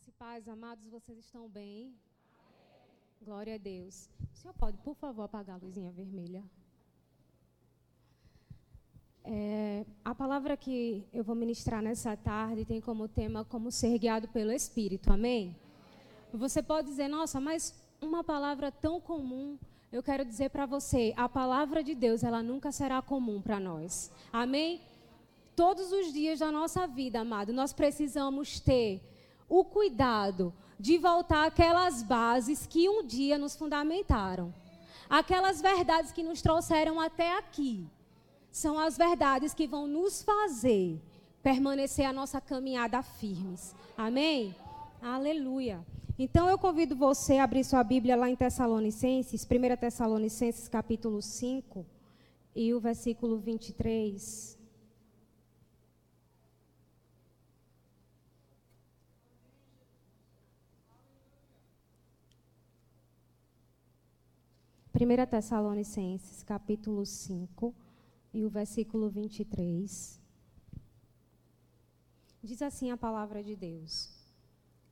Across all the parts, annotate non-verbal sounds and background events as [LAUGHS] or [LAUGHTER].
Graça e paz, amados, vocês estão bem? Glória a Deus. O senhor pode, por favor, apagar a luzinha vermelha? É, a palavra que eu vou ministrar nessa tarde tem como tema como ser guiado pelo Espírito, amém? Você pode dizer, nossa, mas uma palavra tão comum, eu quero dizer para você, a palavra de Deus, ela nunca será comum para nós, amém? Todos os dias da nossa vida, amado, nós precisamos ter o cuidado de voltar àquelas bases que um dia nos fundamentaram. Aquelas verdades que nos trouxeram até aqui. São as verdades que vão nos fazer permanecer a nossa caminhada firmes. Amém? Aleluia. Então eu convido você a abrir sua Bíblia lá em Tessalonicenses, 1 Tessalonicenses capítulo 5 e o versículo 23. 1 Tessalonicenses, capítulo 5, e o versículo 23. Diz assim a palavra de Deus: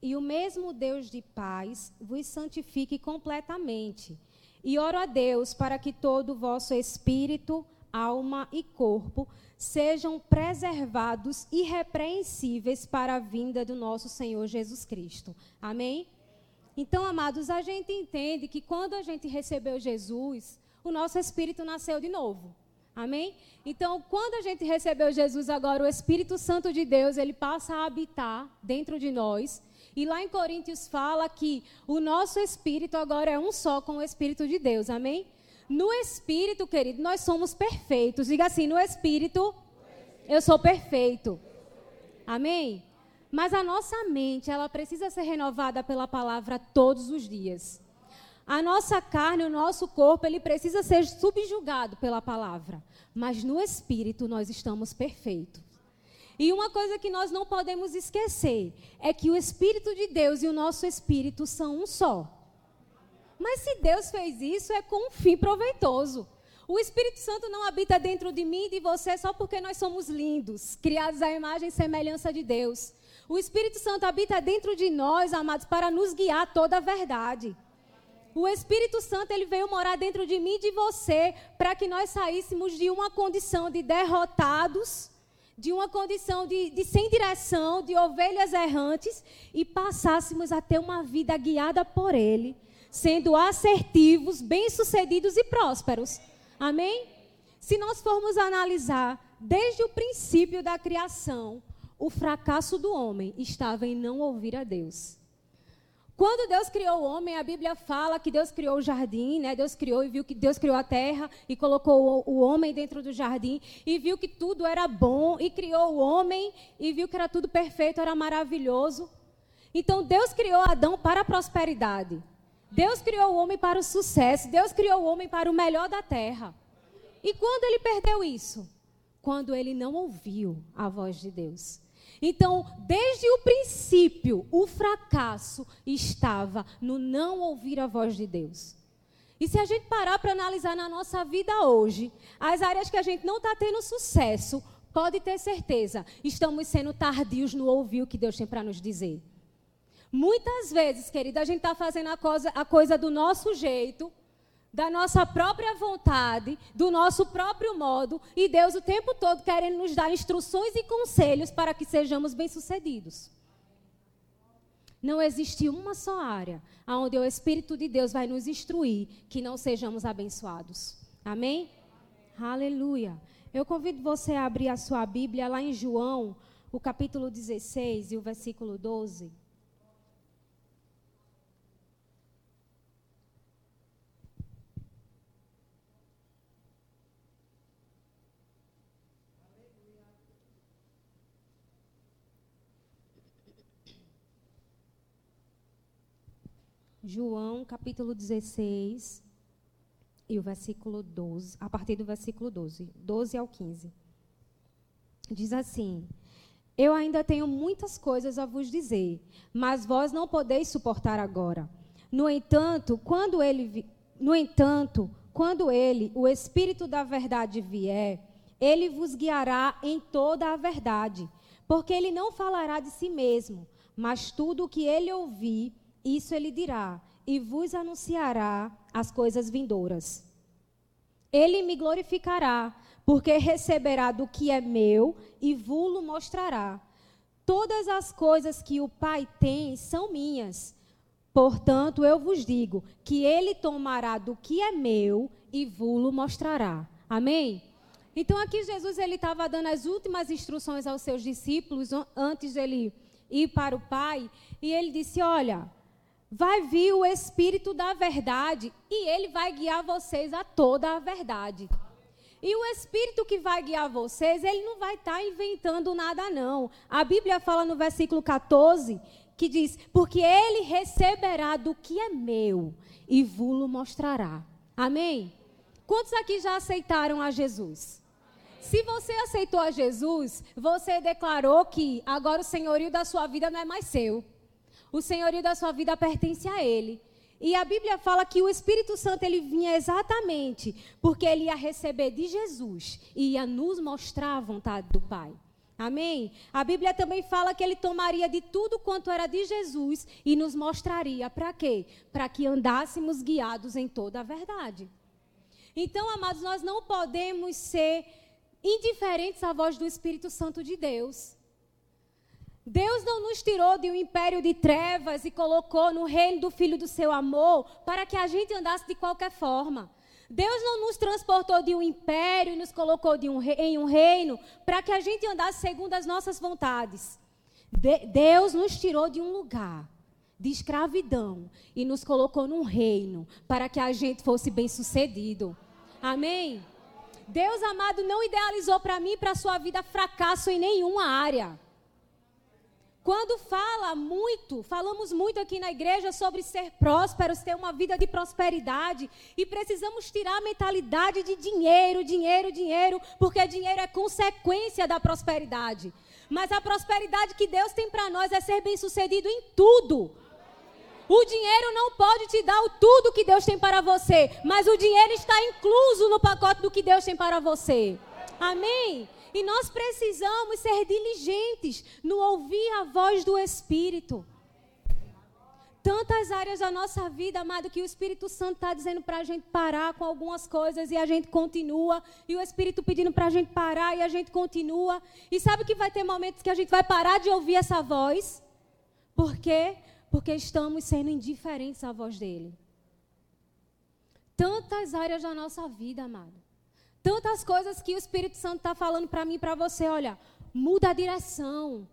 E o mesmo Deus de paz vos santifique completamente. E oro a Deus para que todo o vosso espírito, alma e corpo sejam preservados irrepreensíveis para a vinda do nosso Senhor Jesus Cristo. Amém? Então, amados, a gente entende que quando a gente recebeu Jesus, o nosso espírito nasceu de novo. Amém? Então, quando a gente recebeu Jesus, agora o Espírito Santo de Deus, ele passa a habitar dentro de nós. E lá em Coríntios fala que o nosso espírito agora é um só com o Espírito de Deus. Amém? No espírito, querido, nós somos perfeitos. Diga assim: no espírito, eu sou perfeito. Amém? Mas a nossa mente, ela precisa ser renovada pela palavra todos os dias. A nossa carne, o nosso corpo, ele precisa ser subjugado pela palavra. Mas no espírito nós estamos perfeitos. E uma coisa que nós não podemos esquecer é que o Espírito de Deus e o nosso espírito são um só. Mas se Deus fez isso, é com um fim proveitoso. O Espírito Santo não habita dentro de mim e de você só porque nós somos lindos, criados à imagem e semelhança de Deus. O Espírito Santo habita dentro de nós, amados, para nos guiar toda a verdade. O Espírito Santo ele veio morar dentro de mim e de você para que nós saíssemos de uma condição de derrotados, de uma condição de, de, sem direção, de ovelhas errantes e passássemos a ter uma vida guiada por Ele, sendo assertivos, bem-sucedidos e prósperos. Amém? Se nós formos analisar desde o princípio da criação, o fracasso do homem estava em não ouvir a Deus. Quando Deus criou o homem, a Bíblia fala que Deus criou o jardim, né? Deus criou e viu que Deus criou a terra e colocou o, o homem dentro do jardim e viu que tudo era bom e criou o homem e viu que era tudo perfeito, era maravilhoso. Então Deus criou Adão para a prosperidade. Deus criou o homem para o sucesso, Deus criou o homem para o melhor da terra. E quando ele perdeu isso? Quando ele não ouviu a voz de Deus. Então, desde o princípio, o fracasso estava no não ouvir a voz de Deus. E se a gente parar para analisar na nossa vida hoje, as áreas que a gente não está tendo sucesso, pode ter certeza, estamos sendo tardios no ouvir o que Deus tem para nos dizer. Muitas vezes, querida, a gente está fazendo a coisa, a coisa do nosso jeito, da nossa própria vontade, do nosso próprio modo, e Deus o tempo todo querendo nos dar instruções e conselhos para que sejamos bem-sucedidos. Não existe uma só área onde o Espírito de Deus vai nos instruir que não sejamos abençoados. Amém? Aleluia. Eu convido você a abrir a sua Bíblia lá em João, o capítulo 16 e o versículo 12. João capítulo 16 e o versículo 12, a partir do versículo 12, 12 ao 15. Diz assim: Eu ainda tenho muitas coisas a vos dizer, mas vós não podeis suportar agora. No entanto, quando ele no entanto, quando ele, o espírito da verdade vier, ele vos guiará em toda a verdade, porque ele não falará de si mesmo, mas tudo o que ele ouvir, isso ele dirá, e vos anunciará as coisas vindouras. Ele me glorificará, porque receberá do que é meu e vulo mostrará. Todas as coisas que o Pai tem são minhas. Portanto, eu vos digo que ele tomará do que é meu e vulo mostrará. Amém? Então aqui Jesus ele estava dando as últimas instruções aos seus discípulos antes de ele ir para o Pai, e ele disse: "Olha, vai vir o espírito da verdade e ele vai guiar vocês a toda a verdade." E o Espírito que vai guiar vocês, ele não vai estar tá inventando nada, não. A Bíblia fala no versículo 14 que diz: Porque ele receberá do que é meu e vulo mostrará. Amém? Quantos aqui já aceitaram a Jesus? Se você aceitou a Jesus, você declarou que agora o senhorio da sua vida não é mais seu. O senhorio da sua vida pertence a Ele. E a Bíblia fala que o Espírito Santo ele vinha exatamente porque ele ia receber de Jesus e ia nos mostrar a vontade do Pai. Amém? A Bíblia também fala que ele tomaria de tudo quanto era de Jesus e nos mostraria para quê? Para que andássemos guiados em toda a verdade. Então, amados, nós não podemos ser indiferentes à voz do Espírito Santo de Deus. Deus não nos tirou de um império de trevas e colocou no reino do Filho do seu amor para que a gente andasse de qualquer forma. Deus não nos transportou de um império e nos colocou um em um reino para que a gente andasse segundo as nossas vontades. De Deus nos tirou de um lugar de escravidão e nos colocou num reino para que a gente fosse bem-sucedido. Amém? Deus amado não idealizou para mim e para a sua vida fracasso em nenhuma área. Quando fala muito, falamos muito aqui na igreja sobre ser prósperos, ter uma vida de prosperidade, e precisamos tirar a mentalidade de dinheiro, dinheiro, dinheiro, porque dinheiro é consequência da prosperidade. Mas a prosperidade que Deus tem para nós é ser bem-sucedido em tudo. O dinheiro não pode te dar o tudo que Deus tem para você, mas o dinheiro está incluso no pacote do que Deus tem para você. Amém? E nós precisamos ser diligentes no ouvir a voz do Espírito. Tantas áreas da nossa vida, amado, que o Espírito Santo está dizendo para a gente parar com algumas coisas e a gente continua. E o Espírito pedindo para a gente parar e a gente continua. E sabe que vai ter momentos que a gente vai parar de ouvir essa voz? Por quê? Porque estamos sendo indiferentes à voz dele. Tantas áreas da nossa vida, amado. Tantas coisas que o Espírito Santo está falando para mim e para você. Olha, muda a direção.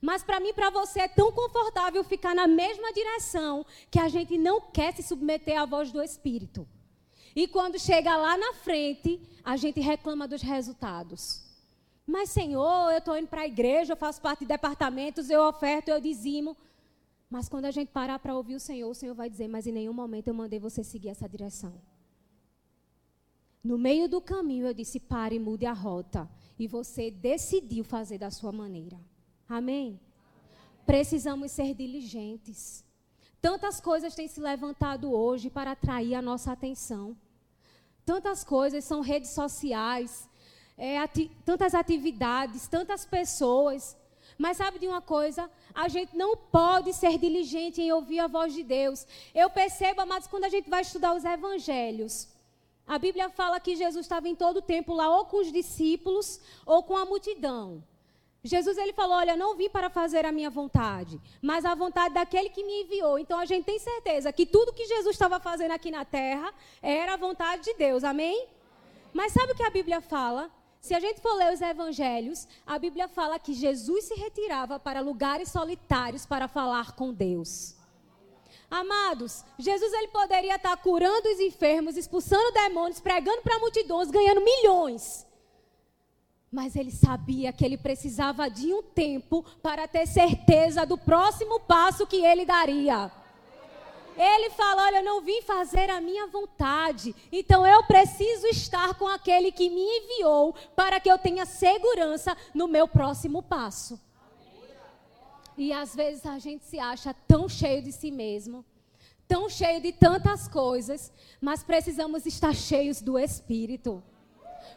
Mas para mim e para você é tão confortável ficar na mesma direção que a gente não quer se submeter à voz do Espírito. E quando chega lá na frente, a gente reclama dos resultados. Mas, Senhor, eu estou indo para a igreja, eu faço parte de departamentos, eu oferto, eu dizimo. Mas quando a gente parar para ouvir o Senhor, o Senhor vai dizer: Mas em nenhum momento eu mandei você seguir essa direção. No meio do caminho eu disse: pare mude a rota. E você decidiu fazer da sua maneira. Amém? Precisamos ser diligentes. Tantas coisas têm se levantado hoje para atrair a nossa atenção. Tantas coisas são redes sociais, é, ati tantas atividades, tantas pessoas. Mas sabe de uma coisa? A gente não pode ser diligente em ouvir a voz de Deus. Eu percebo, amados, quando a gente vai estudar os evangelhos, a Bíblia fala que Jesus estava em todo o tempo lá, ou com os discípulos, ou com a multidão. Jesus ele falou: Olha, não vim para fazer a minha vontade, mas a vontade daquele que me enviou. Então a gente tem certeza que tudo que Jesus estava fazendo aqui na terra era a vontade de Deus. Amém? Mas sabe o que a Bíblia fala? Se a gente for ler os evangelhos, a Bíblia fala que Jesus se retirava para lugares solitários para falar com Deus. Amados, Jesus ele poderia estar curando os enfermos, expulsando demônios, pregando para multidões, ganhando milhões. Mas ele sabia que ele precisava de um tempo para ter certeza do próximo passo que ele daria. Ele fala: Olha, eu não vim fazer a minha vontade, então eu preciso estar com aquele que me enviou para que eu tenha segurança no meu próximo passo. E às vezes a gente se acha tão cheio de si mesmo, tão cheio de tantas coisas, mas precisamos estar cheios do Espírito.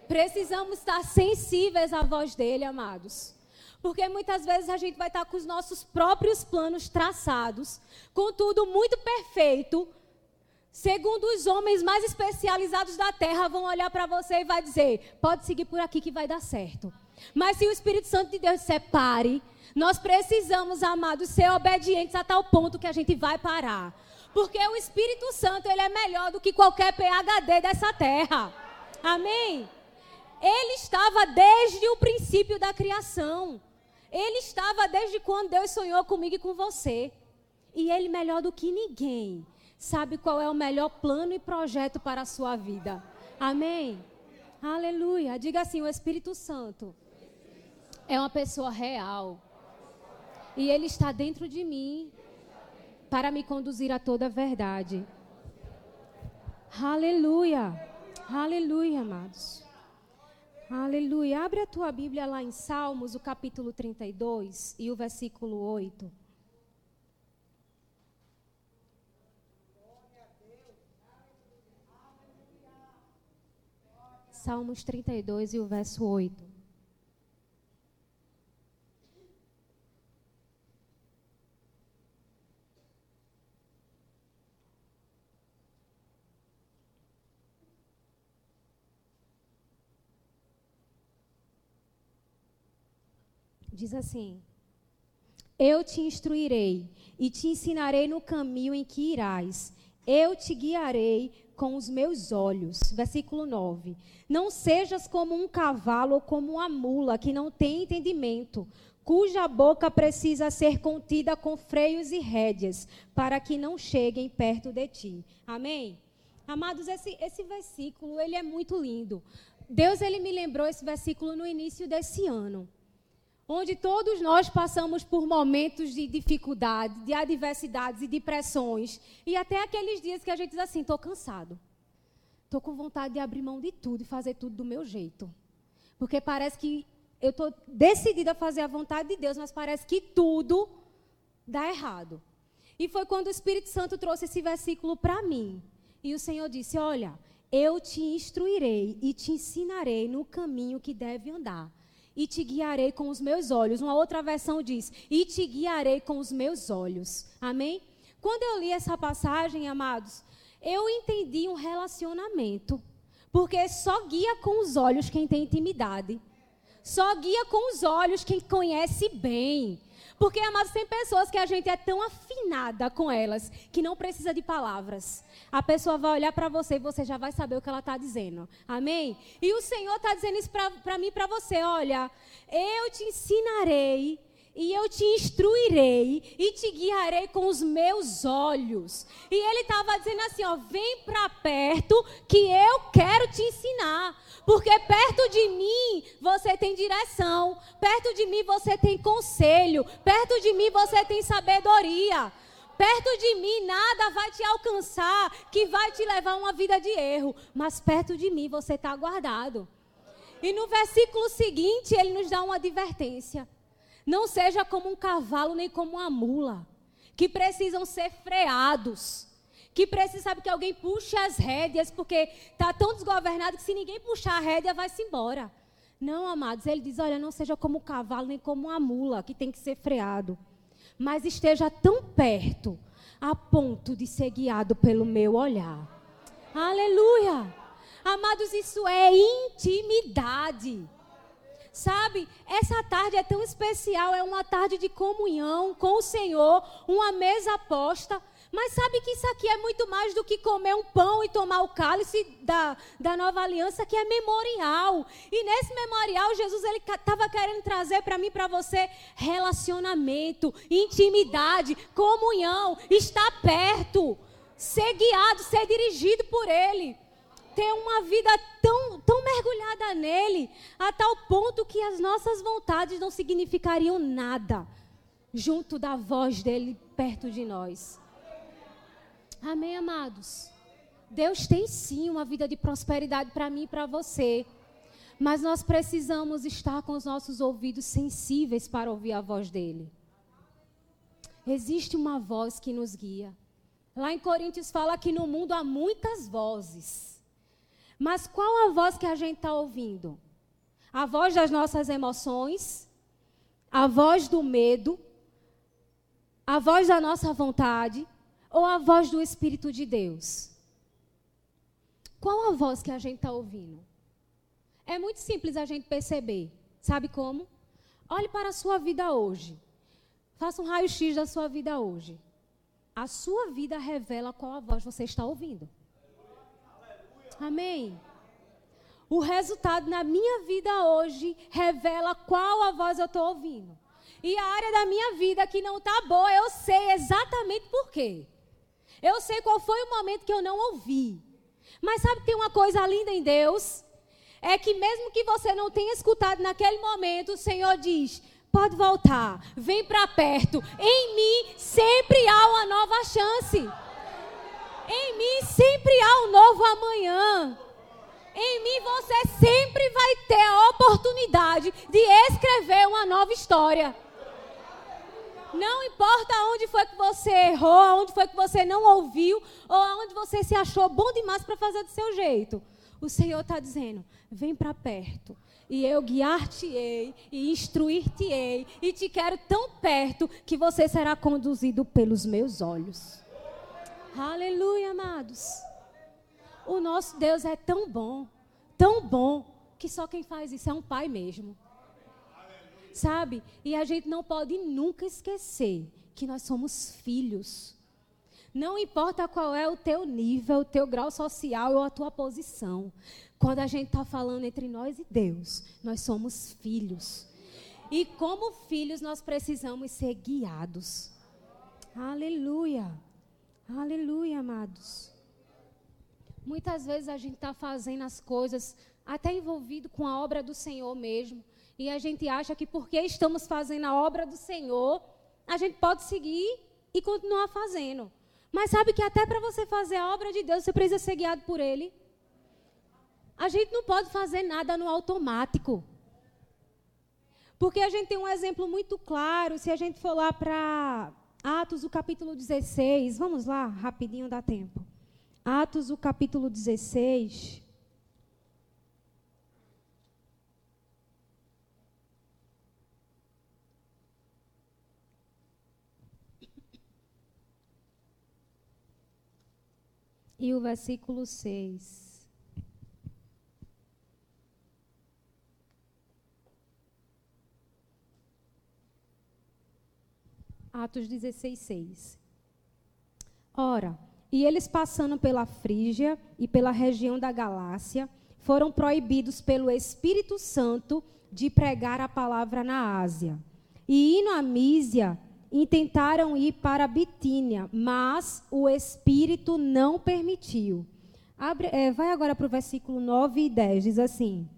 Precisamos estar sensíveis à voz dele, amados. Porque muitas vezes a gente vai estar com os nossos próprios planos traçados, com tudo muito perfeito. Segundo os homens mais especializados da terra vão olhar para você e vai dizer: "Pode seguir por aqui que vai dar certo". Mas se o Espírito Santo de Deus disser pare, nós precisamos, amados, ser obedientes a tal ponto que a gente vai parar. Porque o Espírito Santo, ele é melhor do que qualquer PhD dessa terra. Amém? Ele estava desde o princípio da criação. Ele estava desde quando Deus sonhou comigo e com você. E Ele, melhor do que ninguém, sabe qual é o melhor plano e projeto para a sua vida. Amém? Aleluia. Diga assim: o Espírito Santo é uma pessoa real. E Ele está dentro de mim para me conduzir a toda a verdade. Aleluia. Aleluia, amados. Aleluia. Abre a tua Bíblia lá em Salmos, o capítulo 32 e o versículo 8. Salmos 32 e o verso 8. Diz assim: Eu te instruirei e te ensinarei no caminho em que irás. Eu te guiarei com os meus olhos. Versículo 9. Não sejas como um cavalo ou como uma mula que não tem entendimento, cuja boca precisa ser contida com freios e rédeas, para que não cheguem perto de ti. Amém? Amados, esse, esse versículo, ele é muito lindo. Deus, ele me lembrou esse versículo no início desse ano onde todos nós passamos por momentos de dificuldade, de adversidades e depressões, e até aqueles dias que a gente diz assim: estou cansado, estou com vontade de abrir mão de tudo e fazer tudo do meu jeito, porque parece que eu estou decidida a fazer a vontade de Deus, mas parece que tudo dá errado. E foi quando o Espírito Santo trouxe esse versículo para mim, e o Senhor disse: Olha, eu te instruirei e te ensinarei no caminho que deve andar e te guiarei com os meus olhos. Uma outra versão diz: e te guiarei com os meus olhos. Amém? Quando eu li essa passagem, amados, eu entendi um relacionamento. Porque só guia com os olhos quem tem intimidade. Só guia com os olhos quem conhece bem. Porque, amados, tem pessoas que a gente é tão afinada com elas que não precisa de palavras. A pessoa vai olhar para você e você já vai saber o que ela está dizendo. Amém? E o Senhor está dizendo isso para mim e para você. Olha, eu te ensinarei e eu te instruirei e te guiarei com os meus olhos. E ele estava dizendo assim, ó, vem para perto que eu quero te ensinar. Porque perto de mim você tem direção, perto de mim você tem conselho, perto de mim você tem sabedoria. Perto de mim nada vai te alcançar que vai te levar a uma vida de erro, mas perto de mim você está guardado. E no versículo seguinte ele nos dá uma advertência. Não seja como um cavalo nem como uma mula, que precisam ser freados que precisa, sabe, que alguém puxe as rédeas, porque está tão desgovernado que se ninguém puxar a rédea, vai-se embora. Não, amados, ele diz: olha, não seja como o cavalo, nem como a mula, que tem que ser freado, mas esteja tão perto, a ponto de ser guiado pelo meu olhar. Aleluia! Amados, isso é intimidade. Sabe, essa tarde é tão especial, é uma tarde de comunhão com o Senhor, uma mesa posta mas sabe que isso aqui é muito mais do que comer um pão e tomar o cálice da, da nova aliança, que é memorial. E nesse memorial, Jesus ele estava querendo trazer para mim, para você, relacionamento, intimidade, comunhão, estar perto, ser guiado, ser dirigido por Ele. Ter uma vida tão, tão mergulhada nele, a tal ponto que as nossas vontades não significariam nada junto da voz dele perto de nós. Amém, amados? Deus tem sim uma vida de prosperidade para mim e para você. Mas nós precisamos estar com os nossos ouvidos sensíveis para ouvir a voz dele. Existe uma voz que nos guia. Lá em Coríntios fala que no mundo há muitas vozes. Mas qual a voz que a gente está ouvindo? A voz das nossas emoções? A voz do medo? A voz da nossa vontade? Ou a voz do Espírito de Deus? Qual a voz que a gente está ouvindo? É muito simples a gente perceber. Sabe como? Olhe para a sua vida hoje. Faça um raio-x da sua vida hoje. A sua vida revela qual a voz você está ouvindo. Amém. O resultado na minha vida hoje revela qual a voz eu estou ouvindo. E a área da minha vida que não está boa, eu sei exatamente por quê. Eu sei qual foi o momento que eu não ouvi. Mas sabe que tem uma coisa linda em Deus? É que mesmo que você não tenha escutado naquele momento, o Senhor diz: pode voltar, vem para perto. Em mim sempre há uma nova chance. Em mim sempre há um novo amanhã. Em mim você sempre vai ter a oportunidade de escrever uma nova história. Não importa onde foi que você errou, onde foi que você não ouviu, ou onde você se achou bom demais para fazer do seu jeito. O Senhor está dizendo: vem para perto, e eu guiar-te-ei, e instruir-te-ei, e te quero tão perto que você será conduzido pelos meus olhos. Aleluia, amados. O nosso Deus é tão bom, tão bom, que só quem faz isso é um pai mesmo. Sabe? E a gente não pode nunca esquecer que nós somos filhos. Não importa qual é o teu nível, o teu grau social ou a tua posição. Quando a gente está falando entre nós e Deus, nós somos filhos. E como filhos, nós precisamos ser guiados. Aleluia. Aleluia, amados. Muitas vezes a gente está fazendo as coisas até envolvido com a obra do Senhor mesmo. E a gente acha que porque estamos fazendo a obra do Senhor, a gente pode seguir e continuar fazendo. Mas sabe que até para você fazer a obra de Deus, você precisa ser guiado por Ele. A gente não pode fazer nada no automático. Porque a gente tem um exemplo muito claro, se a gente for lá para Atos, o capítulo 16, vamos lá, rapidinho dá tempo. Atos, o capítulo 16. E o versículo 6. Atos 16, 6. Ora, e eles passando pela Frígia e pela região da Galácia, foram proibidos pelo Espírito Santo de pregar a palavra na Ásia. E indo a Mísia, intentaram ir para Bitínia, mas o Espírito não permitiu. Abre, é, vai agora para o versículo 9 e 10, diz assim.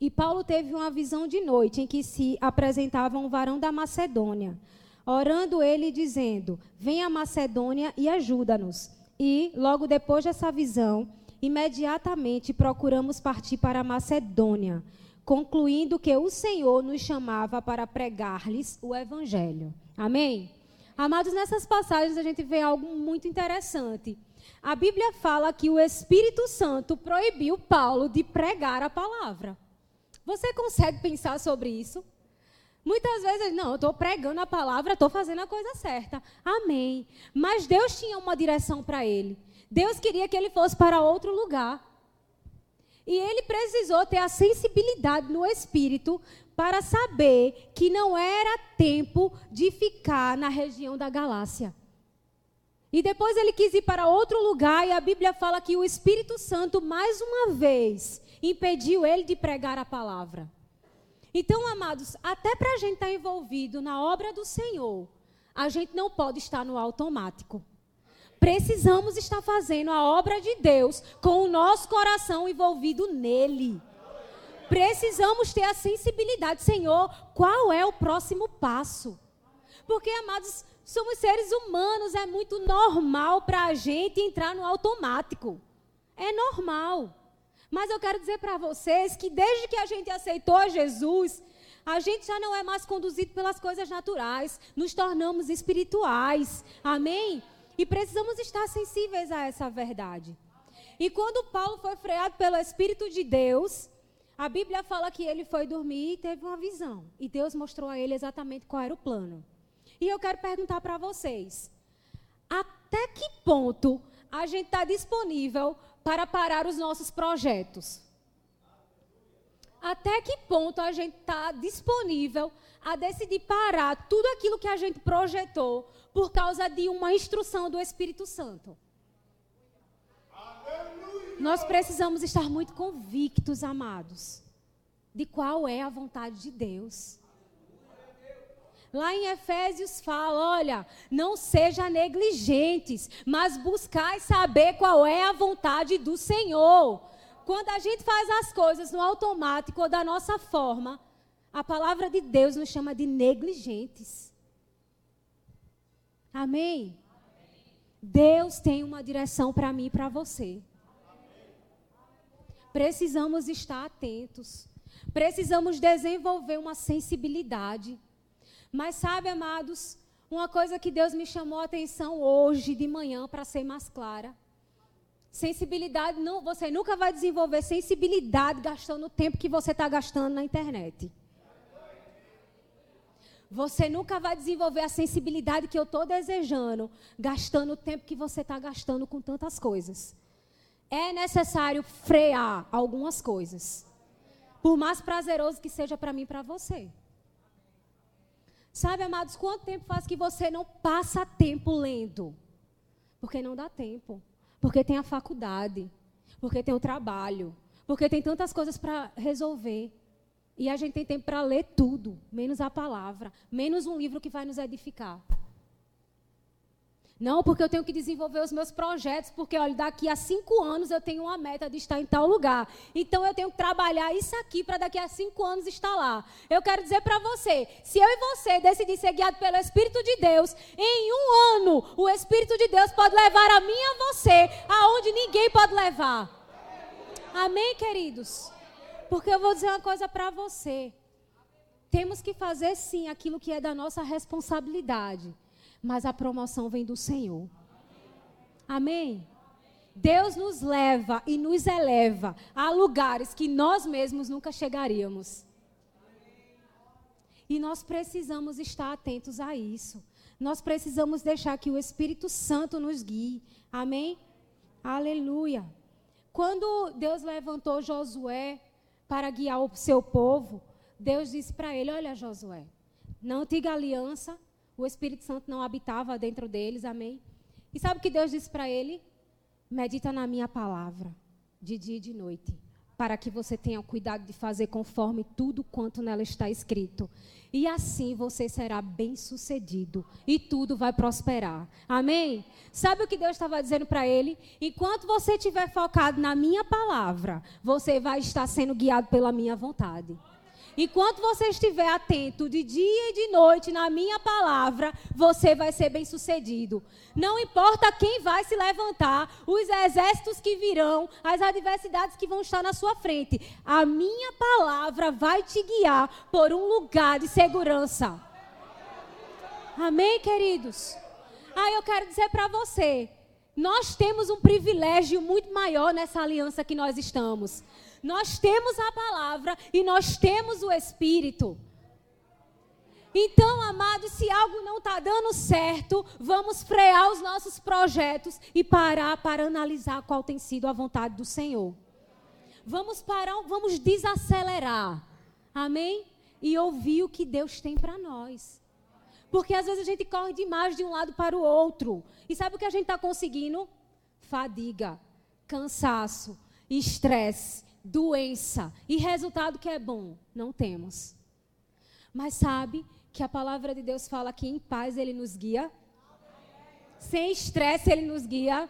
E Paulo teve uma visão de noite em que se apresentava um varão da Macedônia orando ele dizendo: Venha a Macedônia e ajuda-nos. E, logo depois dessa visão, imediatamente procuramos partir para a Macedônia, concluindo que o Senhor nos chamava para pregar-lhes o Evangelho. Amém? Amados, nessas passagens a gente vê algo muito interessante. A Bíblia fala que o Espírito Santo proibiu Paulo de pregar a palavra. Você consegue pensar sobre isso? Muitas vezes, não, eu estou pregando a palavra, estou fazendo a coisa certa. Amém. Mas Deus tinha uma direção para ele. Deus queria que ele fosse para outro lugar. E ele precisou ter a sensibilidade no espírito para saber que não era tempo de ficar na região da Galácia. E depois ele quis ir para outro lugar, e a Bíblia fala que o Espírito Santo, mais uma vez, impediu ele de pregar a palavra. Então, amados, até para a gente estar tá envolvido na obra do Senhor, a gente não pode estar no automático. Precisamos estar fazendo a obra de Deus com o nosso coração envolvido nele. Precisamos ter a sensibilidade, Senhor, qual é o próximo passo? Porque, amados, somos seres humanos, é muito normal para a gente entrar no automático. É normal. Mas eu quero dizer para vocês que desde que a gente aceitou Jesus, a gente já não é mais conduzido pelas coisas naturais, nos tornamos espirituais. Amém? E precisamos estar sensíveis a essa verdade. E quando Paulo foi freado pelo Espírito de Deus, A Bíblia fala que ele foi dormir e teve uma visão. E Deus mostrou a ele exatamente qual era o plano. E eu quero perguntar para vocês: até que ponto a gente está disponível para parar os nossos projetos? Até que ponto a gente está disponível a decidir parar tudo aquilo que a gente projetou por causa de uma instrução do Espírito Santo? Nós precisamos estar muito convictos, amados, de qual é a vontade de Deus. Lá em Efésios fala: olha, não seja negligentes, mas buscai saber qual é a vontade do Senhor. Quando a gente faz as coisas no automático ou da nossa forma, a palavra de Deus nos chama de negligentes. Amém? Deus tem uma direção para mim e para você. Precisamos estar atentos. Precisamos desenvolver uma sensibilidade. Mas sabe, amados, uma coisa que Deus me chamou a atenção hoje de manhã para ser mais clara. Sensibilidade, não, você nunca vai desenvolver sensibilidade gastando o tempo que você está gastando na internet. Você nunca vai desenvolver a sensibilidade que eu estou desejando, gastando o tempo que você está gastando com tantas coisas. É necessário frear algumas coisas. Por mais prazeroso que seja para mim e para você. Sabe, amados, quanto tempo faz que você não passa tempo lendo? Porque não dá tempo. Porque tem a faculdade. Porque tem o trabalho. Porque tem tantas coisas para resolver. E a gente tem tempo para ler tudo, menos a palavra, menos um livro que vai nos edificar. Não, porque eu tenho que desenvolver os meus projetos, porque olha, daqui a cinco anos eu tenho uma meta de estar em tal lugar. Então eu tenho que trabalhar isso aqui para daqui a cinco anos estar lá. Eu quero dizer para você, se eu e você decidir ser guiado pelo Espírito de Deus, em um ano o Espírito de Deus pode levar a mim e a você aonde ninguém pode levar. Amém, queridos? Porque eu vou dizer uma coisa para você. Temos que fazer sim aquilo que é da nossa responsabilidade mas a promoção vem do Senhor. Amém? Deus nos leva e nos eleva a lugares que nós mesmos nunca chegaríamos. E nós precisamos estar atentos a isso. Nós precisamos deixar que o Espírito Santo nos guie. Amém? Aleluia. Quando Deus levantou Josué para guiar o seu povo, Deus disse para ele: Olha, Josué, na antiga aliança, o Espírito Santo não habitava dentro deles, amém? E sabe o que Deus disse para ele? Medita na minha palavra, de dia e de noite, para que você tenha cuidado de fazer conforme tudo quanto nela está escrito. E assim você será bem-sucedido e tudo vai prosperar. Amém? Sabe o que Deus estava dizendo para ele? Enquanto você estiver focado na minha palavra, você vai estar sendo guiado pela minha vontade. Enquanto você estiver atento de dia e de noite na minha palavra, você vai ser bem sucedido. Não importa quem vai se levantar, os exércitos que virão, as adversidades que vão estar na sua frente, a minha palavra vai te guiar por um lugar de segurança. Amém, queridos? Ah, eu quero dizer para você, nós temos um privilégio muito maior nessa aliança que nós estamos. Nós temos a palavra e nós temos o Espírito. Então, amados, se algo não está dando certo, vamos frear os nossos projetos e parar para analisar qual tem sido a vontade do Senhor. Vamos parar, vamos desacelerar. Amém? E ouvir o que Deus tem para nós. Porque às vezes a gente corre demais de um lado para o outro. E sabe o que a gente está conseguindo? Fadiga, cansaço, estresse, doença e resultado que é bom, não temos. Mas sabe que a palavra de Deus fala que em paz ele nos guia? Sem estresse ele nos guia?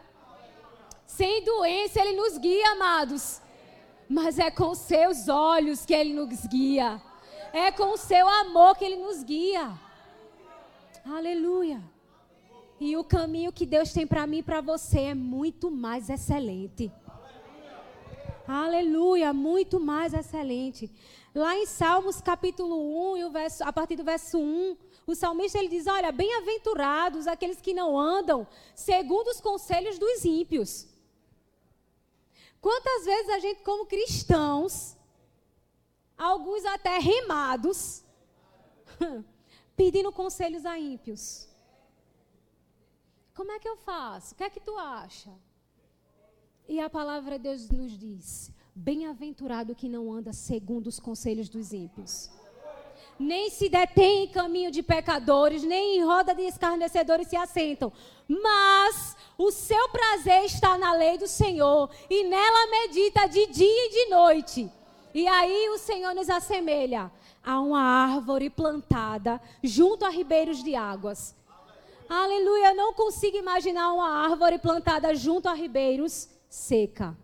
Sem doença ele nos guia, amados. Mas é com seus olhos que ele nos guia. É com o seu amor que ele nos guia. Aleluia. E o caminho que Deus tem para mim e para você é muito mais excelente. Aleluia, muito mais excelente. Lá em Salmos capítulo 1, e o verso, a partir do verso 1, o salmista ele diz: Olha, bem-aventurados aqueles que não andam segundo os conselhos dos ímpios. Quantas vezes a gente, como cristãos, alguns até rimados, [LAUGHS] pedindo conselhos a ímpios. Como é que eu faço? O que é que tu acha? E a palavra de Deus nos diz: Bem-aventurado que não anda segundo os conselhos dos ímpios. Nem se detém em caminho de pecadores, nem em roda de escarnecedores se assentam. Mas o seu prazer está na lei do Senhor, e nela medita de dia e de noite. E aí o Senhor nos assemelha a uma árvore plantada junto a ribeiros de águas. Aleluia, eu não consigo imaginar uma árvore plantada junto a ribeiros seca.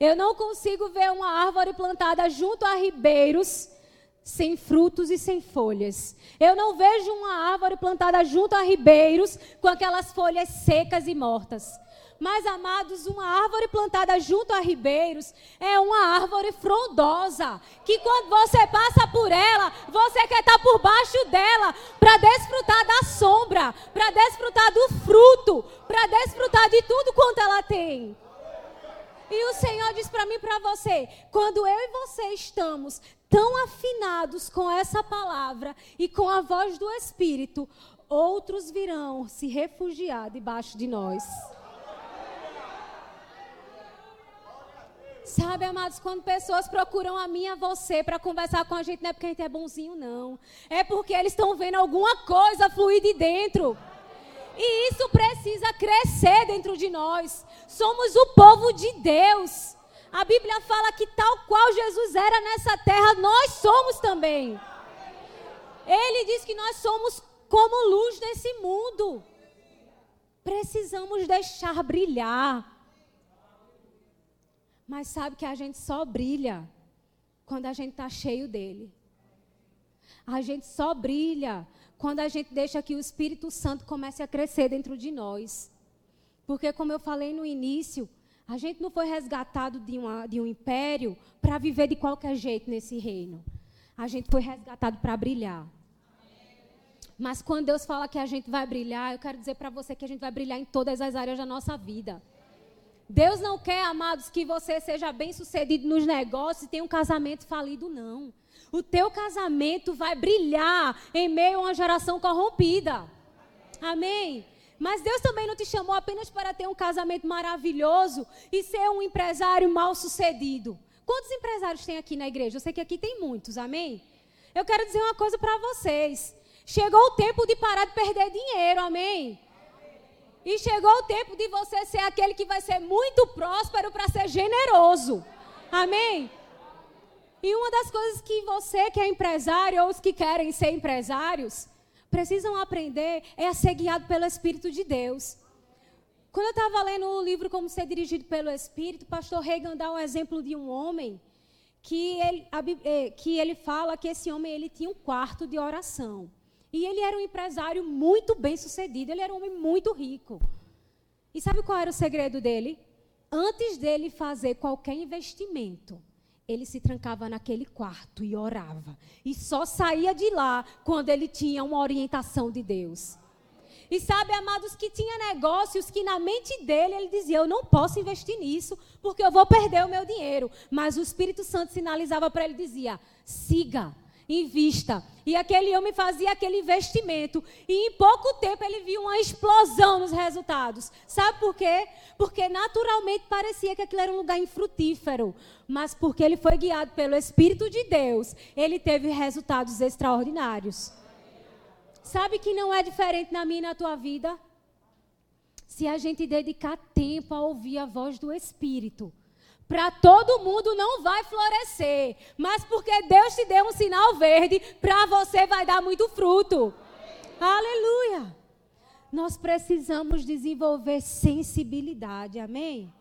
Eu não consigo ver uma árvore plantada junto a ribeiros sem frutos e sem folhas. Eu não vejo uma árvore plantada junto a ribeiros com aquelas folhas secas e mortas. Mas, amados, uma árvore plantada junto a ribeiros é uma árvore frondosa. Que quando você passa por ela, você quer estar por baixo dela para desfrutar da sombra, para desfrutar do fruto, para desfrutar de tudo quanto ela tem. E o Senhor diz para mim para você: quando eu e você estamos tão afinados com essa palavra e com a voz do Espírito, outros virão se refugiar debaixo de nós. Sabe, amados, quando pessoas procuram a mim e a você para conversar com a gente, não é porque a gente é bonzinho, não. É porque eles estão vendo alguma coisa fluir de dentro. E isso precisa crescer dentro de nós. Somos o povo de Deus. A Bíblia fala que tal qual Jesus era nessa terra, nós somos também. Ele diz que nós somos como luz nesse mundo. Precisamos deixar brilhar. Mas sabe que a gente só brilha quando a gente está cheio dele. A gente só brilha quando a gente deixa que o Espírito Santo comece a crescer dentro de nós. Porque, como eu falei no início, a gente não foi resgatado de, uma, de um império para viver de qualquer jeito nesse reino. A gente foi resgatado para brilhar. Mas quando Deus fala que a gente vai brilhar, eu quero dizer para você que a gente vai brilhar em todas as áreas da nossa vida. Deus não quer, amados, que você seja bem sucedido nos negócios e tenha um casamento falido, não. O teu casamento vai brilhar em meio a uma geração corrompida. Amém? Mas Deus também não te chamou apenas para ter um casamento maravilhoso e ser um empresário mal sucedido. Quantos empresários tem aqui na igreja? Eu sei que aqui tem muitos, amém? Eu quero dizer uma coisa para vocês. Chegou o tempo de parar de perder dinheiro, amém? E chegou o tempo de você ser aquele que vai ser muito próspero para ser generoso. Amém? E uma das coisas que você que é empresário ou os que querem ser empresários precisam aprender é a ser guiado pelo Espírito de Deus. Quando eu estava lendo o livro Como Ser Dirigido pelo Espírito, o pastor Reagan dá um exemplo de um homem que ele, eh, que ele fala que esse homem ele tinha um quarto de oração. E ele era um empresário muito bem sucedido, ele era um homem muito rico. E sabe qual era o segredo dele? Antes dele fazer qualquer investimento, ele se trancava naquele quarto e orava. E só saía de lá quando ele tinha uma orientação de Deus. E sabe, amados, que tinha negócios que na mente dele ele dizia: Eu não posso investir nisso, porque eu vou perder o meu dinheiro. Mas o Espírito Santo sinalizava para ele: dizia, siga, invista. E aquele homem fazia aquele investimento. E em pouco tempo ele viu uma explosão nos resultados. Sabe por quê? Porque naturalmente parecia que aquilo era um lugar infrutífero. Mas porque ele foi guiado pelo Espírito de Deus, ele teve resultados extraordinários. Sabe que não é diferente na minha e na tua vida? Se a gente dedicar tempo a ouvir a voz do Espírito para todo mundo não vai florescer, mas porque Deus te deu um sinal verde, para você vai dar muito fruto. Aleluia! Nós precisamos desenvolver sensibilidade, amém?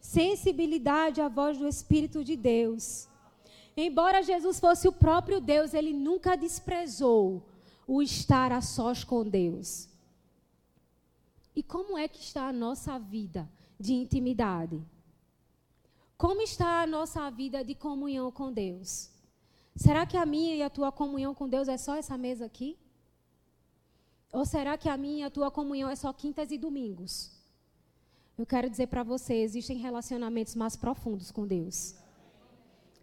Sensibilidade à voz do Espírito de Deus. Embora Jesus fosse o próprio Deus, ele nunca desprezou o estar a sós com Deus. E como é que está a nossa vida de intimidade? Como está a nossa vida de comunhão com Deus? Será que a minha e a tua comunhão com Deus é só essa mesa aqui? Ou será que a minha e a tua comunhão é só quintas e domingos? Eu quero dizer para você, existem relacionamentos mais profundos com Deus.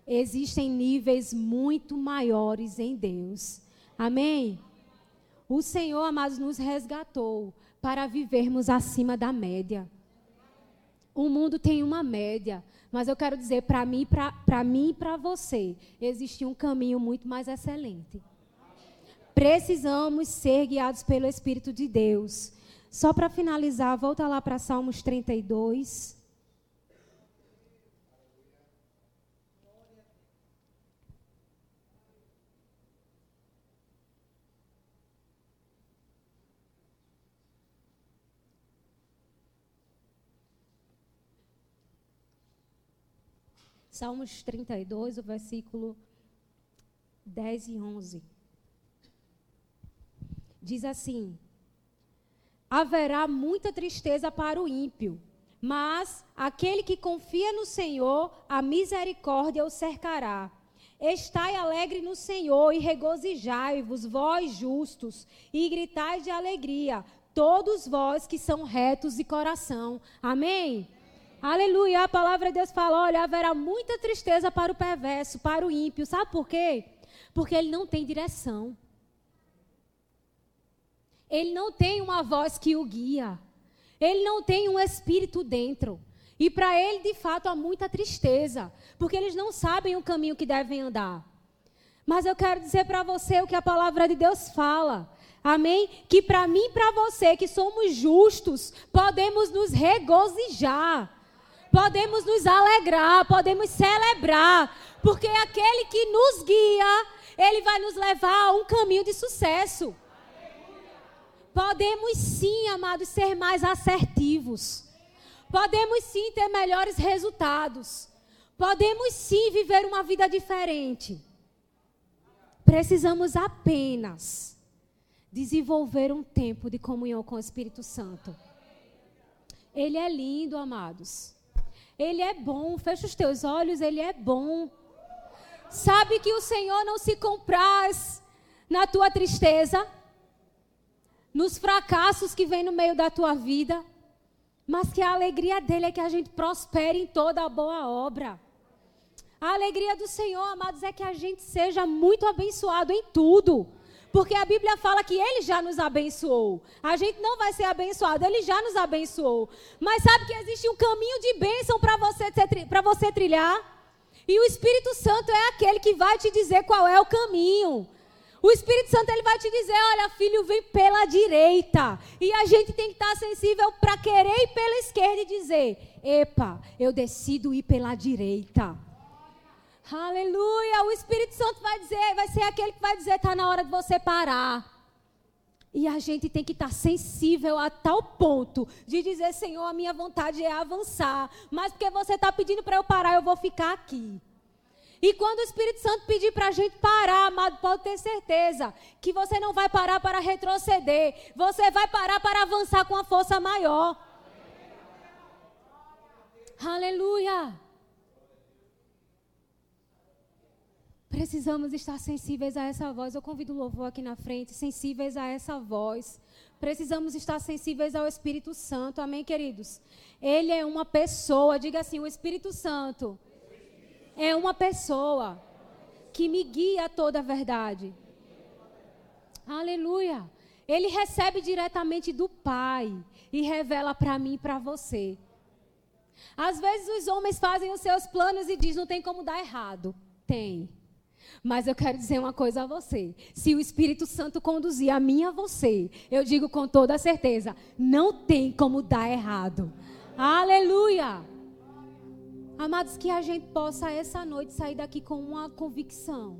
Existem níveis muito maiores em Deus. Amém? O Senhor, amados, nos resgatou para vivermos acima da média. O mundo tem uma média, mas eu quero dizer para mim, para mim e para você, existe um caminho muito mais excelente. Precisamos ser guiados pelo Espírito de Deus. Só para finalizar, volta lá para Salmos 32. Salmos 32, o versículo 10 e 11. Diz assim: Haverá muita tristeza para o ímpio, mas aquele que confia no Senhor, a misericórdia o cercará. Estai alegre no Senhor e regozijai-vos, vós justos, e gritai de alegria, todos vós que são retos de coração. Amém? Aleluia. A palavra de Deus fala: olha, haverá muita tristeza para o perverso, para o ímpio. Sabe por quê? Porque ele não tem direção. Ele não tem uma voz que o guia. Ele não tem um espírito dentro. E para ele, de fato, há muita tristeza, porque eles não sabem o caminho que devem andar. Mas eu quero dizer para você o que a palavra de Deus fala. Amém? Que para mim e para você, que somos justos, podemos nos regozijar podemos nos alegrar, podemos celebrar, porque aquele que nos guia, ele vai nos levar a um caminho de sucesso. Podemos sim, amados, ser mais assertivos. Podemos sim ter melhores resultados. Podemos sim viver uma vida diferente. Precisamos apenas desenvolver um tempo de comunhão com o Espírito Santo. Ele é lindo, amados. Ele é bom. Fecha os teus olhos, ele é bom. Sabe que o Senhor não se compraz na tua tristeza, nos fracassos que vem no meio da tua vida, mas que a alegria dele é que a gente prospere em toda a boa obra. A alegria do Senhor, amados, é que a gente seja muito abençoado em tudo. Porque a Bíblia fala que ele já nos abençoou. A gente não vai ser abençoado, ele já nos abençoou. Mas sabe que existe um caminho de bênção para você, você trilhar? E o Espírito Santo é aquele que vai te dizer qual é o caminho. O Espírito Santo ele vai te dizer: olha, filho, vem pela direita. E a gente tem que estar sensível para querer ir pela esquerda e dizer: epa, eu decido ir pela direita. Aleluia! O Espírito Santo vai dizer, vai ser aquele que vai dizer, está na hora de você parar. E a gente tem que estar tá sensível a tal ponto de dizer, Senhor, a minha vontade é avançar. Mas porque você está pedindo para eu parar, eu vou ficar aqui. E quando o Espírito Santo pedir para a gente parar, amado, pode ter certeza que você não vai parar para retroceder. Você vai parar para avançar com a força maior. Aleluia. Precisamos estar sensíveis a essa voz. Eu convido o louvor aqui na frente, sensíveis a essa voz. Precisamos estar sensíveis ao Espírito Santo. Amém, queridos? Ele é uma pessoa. Diga assim: o Espírito Santo é uma pessoa que me guia a toda a verdade. Aleluia. Ele recebe diretamente do Pai e revela para mim e para você. Às vezes os homens fazem os seus planos e dizem: não tem como dar errado. Tem. Mas eu quero dizer uma coisa a você. Se o Espírito Santo conduzir a mim a você, eu digo com toda certeza, não tem como dar errado. Aleluia! Amados, que a gente possa essa noite sair daqui com uma convicção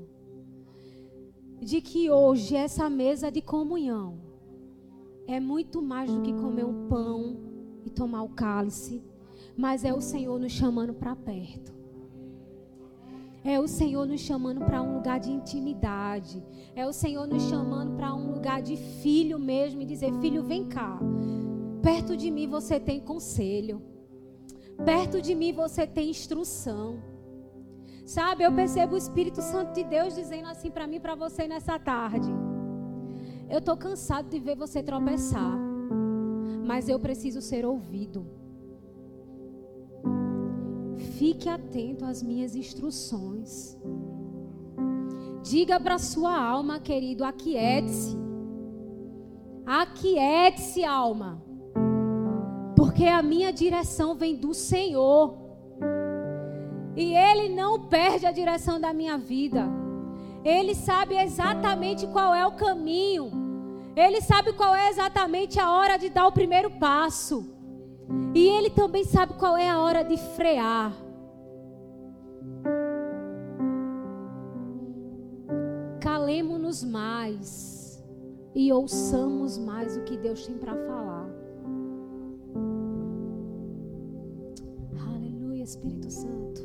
de que hoje essa mesa de comunhão é muito mais do que comer um pão e tomar o cálice, mas é o Senhor nos chamando para perto. É o Senhor nos chamando para um lugar de intimidade. É o Senhor nos chamando para um lugar de filho mesmo e dizer: Filho, vem cá. Perto de mim você tem conselho. Perto de mim você tem instrução. Sabe, eu percebo o Espírito Santo de Deus dizendo assim para mim, para você nessa tarde. Eu estou cansado de ver você tropeçar, mas eu preciso ser ouvido fique atento às minhas instruções. Diga para sua alma, querido, aquiete-se. Aquiete-se, alma. Porque a minha direção vem do Senhor. E Ele não perde a direção da minha vida. Ele sabe exatamente qual é o caminho. Ele sabe qual é exatamente a hora de dar o primeiro passo. E Ele também sabe qual é a hora de frear. Calemos-nos mais e ouçamos mais o que Deus tem para falar. Aleluia, Espírito Santo.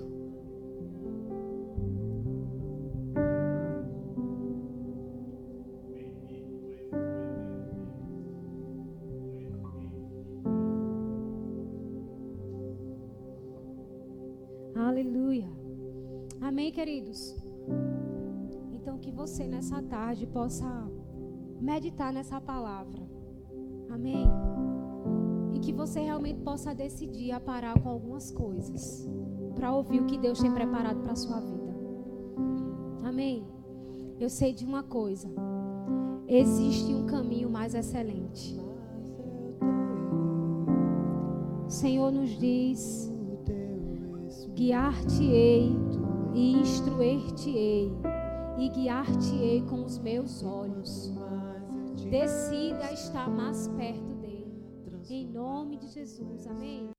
Amém, queridos? Você nessa tarde possa meditar nessa palavra. Amém? E que você realmente possa decidir a parar com algumas coisas para ouvir o que Deus tem preparado para a sua vida. Amém? Eu sei de uma coisa: existe um caminho mais excelente. O Senhor nos diz: guiar-te-ei e instruir-te-ei e guiar-te-ei com os meus olhos. Decida estar mais perto dele. Em nome de Jesus. Amém.